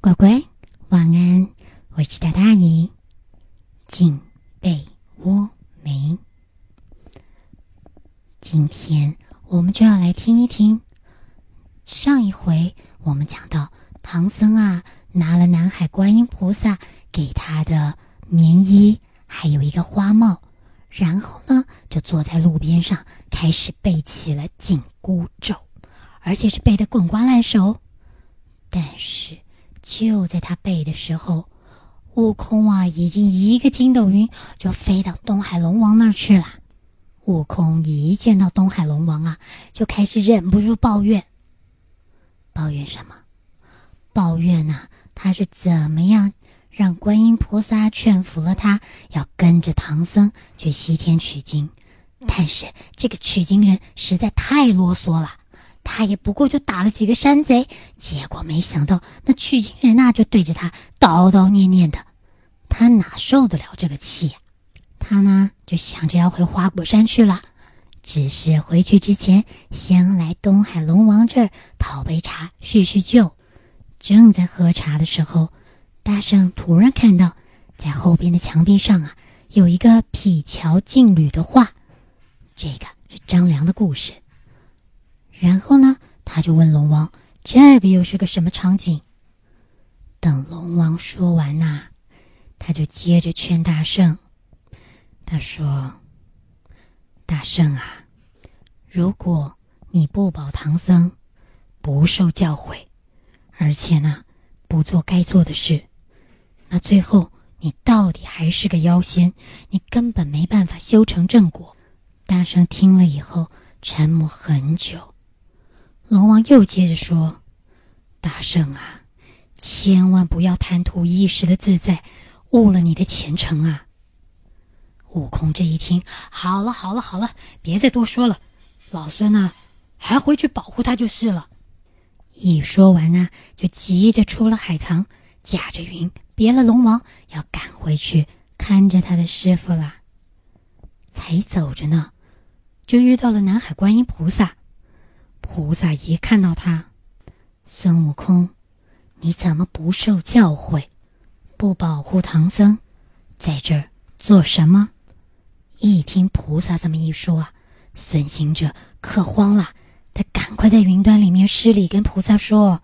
乖乖，晚安，我是大大姨，进被窝没？今天我们就要来听一听。上一回我们讲到，唐僧啊拿了南海观音菩萨给他的棉衣，还有一个花帽，然后呢就坐在路边上开始背起了紧箍咒，而且是背得滚瓜烂熟。但是。就在他背的时候，悟空啊，已经一个筋斗云就飞到东海龙王那儿去了。悟空一见到东海龙王啊，就开始忍不住抱怨。抱怨什么？抱怨呐，他是怎么样让观音菩萨劝服了他，要跟着唐僧去西天取经？但是这个取经人实在太啰嗦了。他也不过就打了几个山贼，结果没想到那取经人呐就对着他叨叨念念的，他哪受得了这个气呀？他呢就想着要回花果山去了，只是回去之前先来东海龙王这儿讨杯茶叙叙旧。正在喝茶的时候，大圣突然看到在后边的墙壁上啊有一个匹桥劲旅的画，这个是张良的故事。然后呢，他就问龙王：“这个又是个什么场景？”等龙王说完呐，他就接着劝大圣：“他说，大圣啊，如果你不保唐僧，不受教诲，而且呢，不做该做的事，那最后你到底还是个妖仙，你根本没办法修成正果。”大圣听了以后，沉默很久。龙王又接着说：“大圣啊，千万不要贪图一时的自在，误了你的前程啊！”悟空这一听，好了好了好了，别再多说了，老孙呢，还回去保护他就是了。一说完呢，就急着出了海藏，驾着云别了龙王，要赶回去看着他的师傅了。才走着呢，就遇到了南海观音菩萨。菩萨一看到他，孙悟空，你怎么不受教诲，不保护唐僧，在这儿做什么？一听菩萨这么一说啊，孙行者可慌了，他赶快在云端里面施礼跟菩萨说，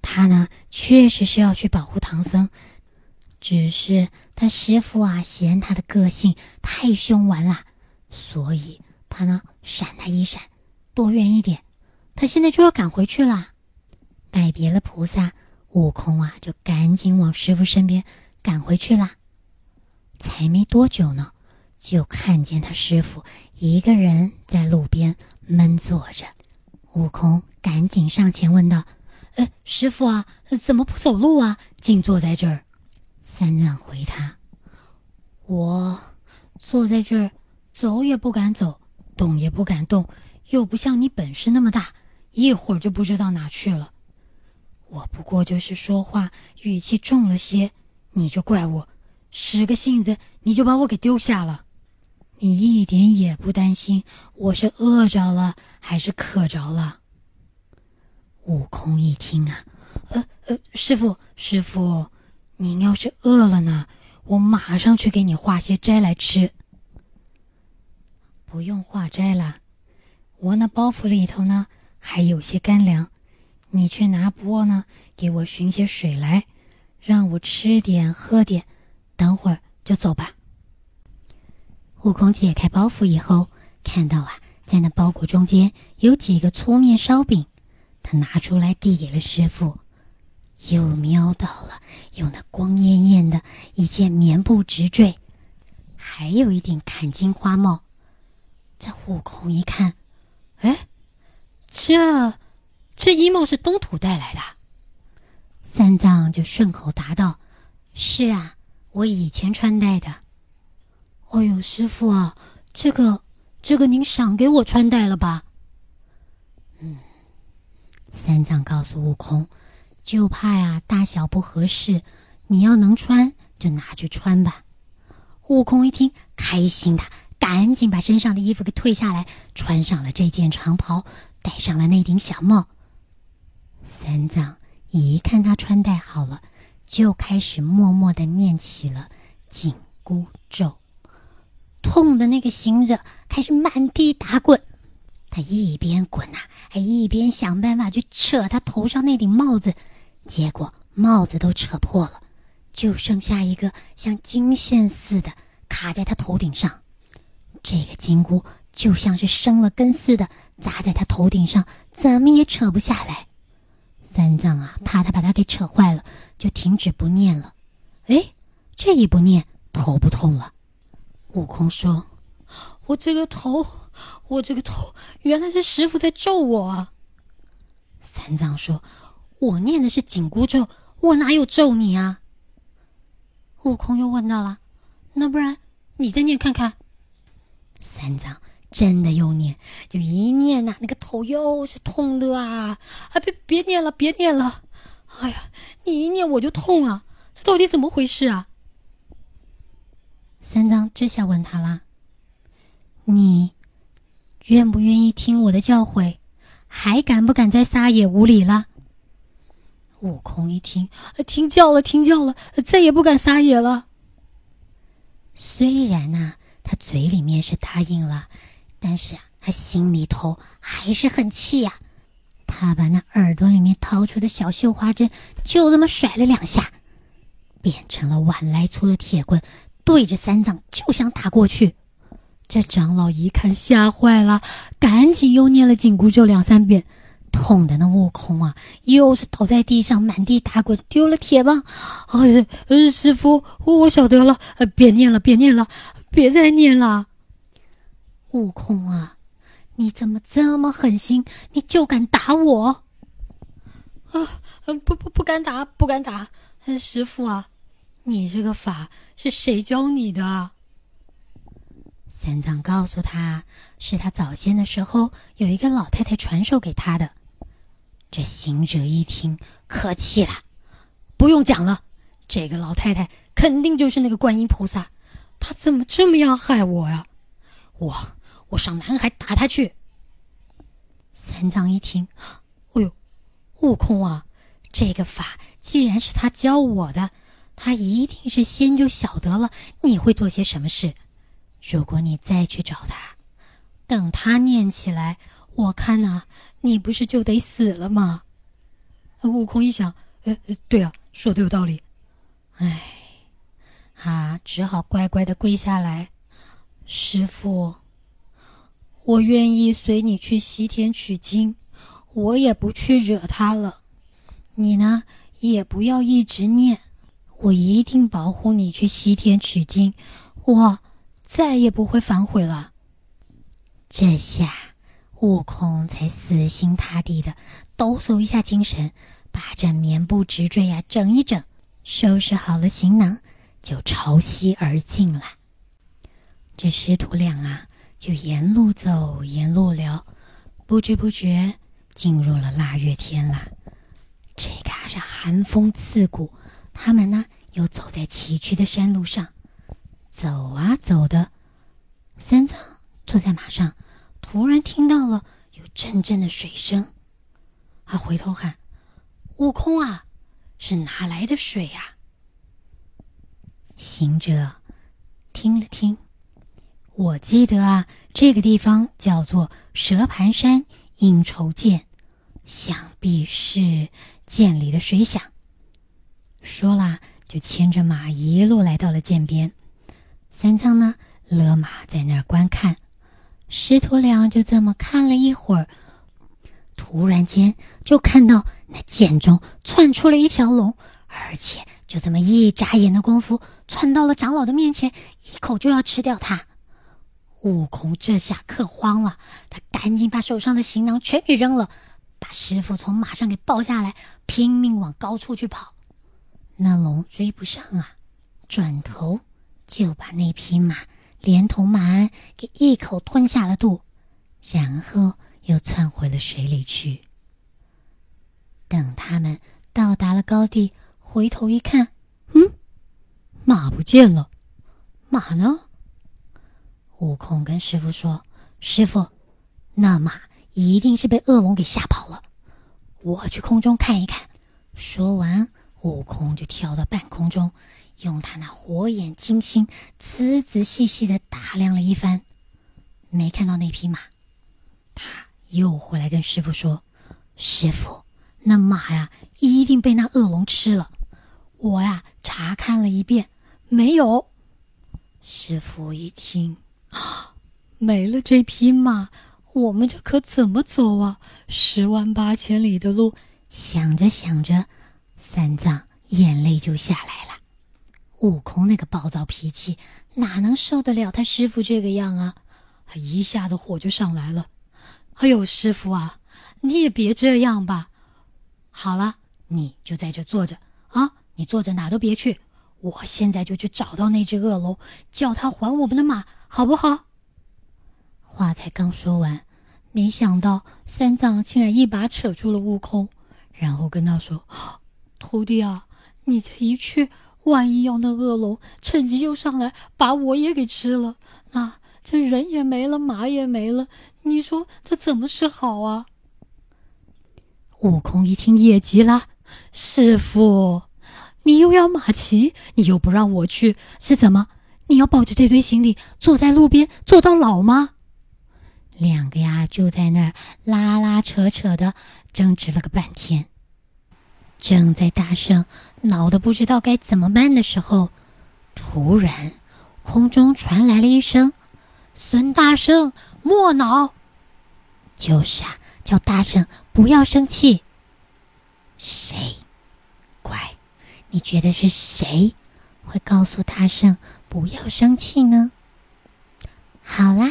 他呢确实是要去保护唐僧，只是他师傅啊嫌他的个性太凶顽了，所以他呢闪他一闪，躲远一点。他现在就要赶回去了，拜别了菩萨，悟空啊，就赶紧往师傅身边赶回去啦。才没多久呢，就看见他师傅一个人在路边闷坐着。悟空赶紧上前问道：“呃，师傅啊，怎么不走路啊，竟坐在这儿？”三藏回他：“我坐在这儿，走也不敢走，动也不敢动，又不像你本事那么大。”一会儿就不知道哪去了。我不过就是说话语气重了些，你就怪我，使个性子你就把我给丢下了。你一点也不担心我是饿着了还是渴着了？悟空一听啊，呃呃，师傅师傅，您要是饿了呢，我马上去给你化些斋来吃。不用化斋了，我那包袱里头呢。还有些干粮，你去拿钵呢，给我寻些水来，让我吃点喝点，等会儿就走吧。悟空解开包袱以后，看到啊，在那包裹中间有几个粗面烧饼，他拿出来递给了师傅，又瞄到了有那光艳艳的一件棉布直坠，还有一顶坎金花帽。这悟空一看，哎。这，这衣帽是东土带来的。三藏就顺口答道：“是啊，我以前穿戴的。”哎呦，师傅啊，这个，这个您赏给我穿戴了吧？嗯，三藏告诉悟空：“就怕呀，大小不合适，你要能穿就拿去穿吧。”悟空一听，开心的赶紧把身上的衣服给退下来，穿上了这件长袍。戴上了那顶小帽。三藏一看他穿戴好了，就开始默默的念起了紧箍咒。痛的那个行者开始满地打滚，他一边滚呐，还一边想办法去扯他头上那顶帽子，结果帽子都扯破了，就剩下一个像金线似的卡在他头顶上。这个金箍就像是生了根似的砸在他头顶上，怎么也扯不下来。三藏啊，怕他把他给扯坏了，就停止不念了。哎，这一不念，头不痛了。悟空说：“我这个头，我这个头，原来是师傅在咒我啊。”三藏说：“我念的是紧箍咒，我哪有咒你啊？”悟空又问到了：“那不然你再念看看？”三藏。真的又念，就一念呐，那个头又是痛的啊！啊，别别念了，别念了！哎呀，你一念我就痛啊！这到底怎么回事啊？三藏这下问他啦：“你愿不愿意听我的教诲？还敢不敢再撒野无礼了？”悟空一听，听教了，听教了，再也不敢撒野了。虽然呐，他嘴里面是答应了。但是啊，他心里头还是很气呀。他把那耳朵里面掏出的小绣花针，就这么甩了两下，变成了碗来粗的铁棍，对着三藏就想打过去。这长老一看吓坏了，赶紧又念了紧箍咒两三遍，痛的那悟空啊，又是倒在地上满地打滚，丢了铁棒。啊，师傅，我晓得了，别念了，别念了，别再念了。悟空啊，你怎么这么狠心？你就敢打我？啊，不不不敢打，不敢打。师傅啊，你这个法是谁教你的？三藏告诉他，是他早先的时候有一个老太太传授给他的。这行者一听，可气了，不用讲了，这个老太太肯定就是那个观音菩萨，她怎么这么样害我呀？我。我上南海打他去。三藏一听，哎呦，悟空啊，这个法既然是他教我的，他一定是先就晓得了你会做些什么事。如果你再去找他，等他念起来，我看呐，你不是就得死了吗？悟空一想，呃，对啊，说的有道理。哎，啊，只好乖乖的跪下来，师傅。我愿意随你去西天取经，我也不去惹他了。你呢，也不要一直念，我一定保护你去西天取经，我再也不会反悔了。这下，悟空才死心塌地的抖擞一下精神，把这棉布直坠呀整一整，收拾好了行囊，就朝西而进了。这师徒俩啊。就沿路走，沿路聊，不知不觉进入了腊月天啦。这嘎是寒风刺骨，他们呢又走在崎岖的山路上，走啊走的。三藏坐在马上，突然听到了有阵阵的水声，他回头喊：“悟空啊，是哪来的水呀？”行者听了听。我记得啊，这个地方叫做蛇盘山应酬涧，想必是涧里的水响。说啦，就牵着马一路来到了涧边。三藏呢，勒马在那儿观看。师徒俩就这么看了一会儿，突然间就看到那涧中窜出了一条龙，而且就这么一眨眼的功夫，窜到了长老的面前，一口就要吃掉他。悟空这下可慌了，他赶紧把手上的行囊全给扔了，把师傅从马上给抱下来，拼命往高处去跑。那龙追不上啊，转头就把那匹马连同马鞍给一口吞下了肚，然后又窜回了水里去。等他们到达了高地，回头一看，嗯，马不见了，马呢？悟空跟师傅说：“师傅，那马一定是被恶龙给吓跑了。我去空中看一看。”说完，悟空就跳到半空中，用他那火眼金睛仔仔细细的打量了一番，没看到那匹马。他又回来跟师傅说：“师傅，那马呀，一定被那恶龙吃了。我呀，查看了一遍，没有。”师傅一听，没了这匹马，我们这可怎么走啊？十万八千里的路。想着想着，三藏眼泪就下来了。悟空那个暴躁脾气，哪能受得了他师傅这个样啊？他一下子火就上来了。哎呦，师傅啊，你也别这样吧。好了，你就在这坐着啊，你坐着哪都别去。我现在就去找到那只恶龙，叫他还我们的马，好不好？话才刚说完，没想到三藏竟然一把扯住了悟空。然后跟他说：“徒弟啊，你这一去，万一要那恶龙趁机又上来把我也给吃了，那这人也没了，马也没了，你说这怎么是好啊？”悟空一听也急了：“师傅，你又要马骑，你又不让我去，是怎么？你要抱着这堆行李坐在路边坐到老吗？”两个呀就在那儿拉拉扯扯的。争执了个半天，正在大圣恼得不知道该怎么办的时候，突然空中传来了一声：“孙大圣，莫恼。”就是啊，叫大圣不要生气。谁？乖，你觉得是谁会告诉大圣不要生气呢？好啦，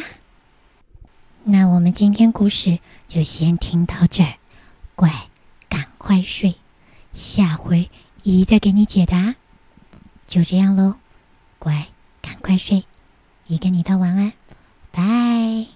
那我们今天故事就先听到这儿。乖，赶快睡，下回姨再给你解答。就这样喽，乖，赶快睡，姨跟你道晚安。拜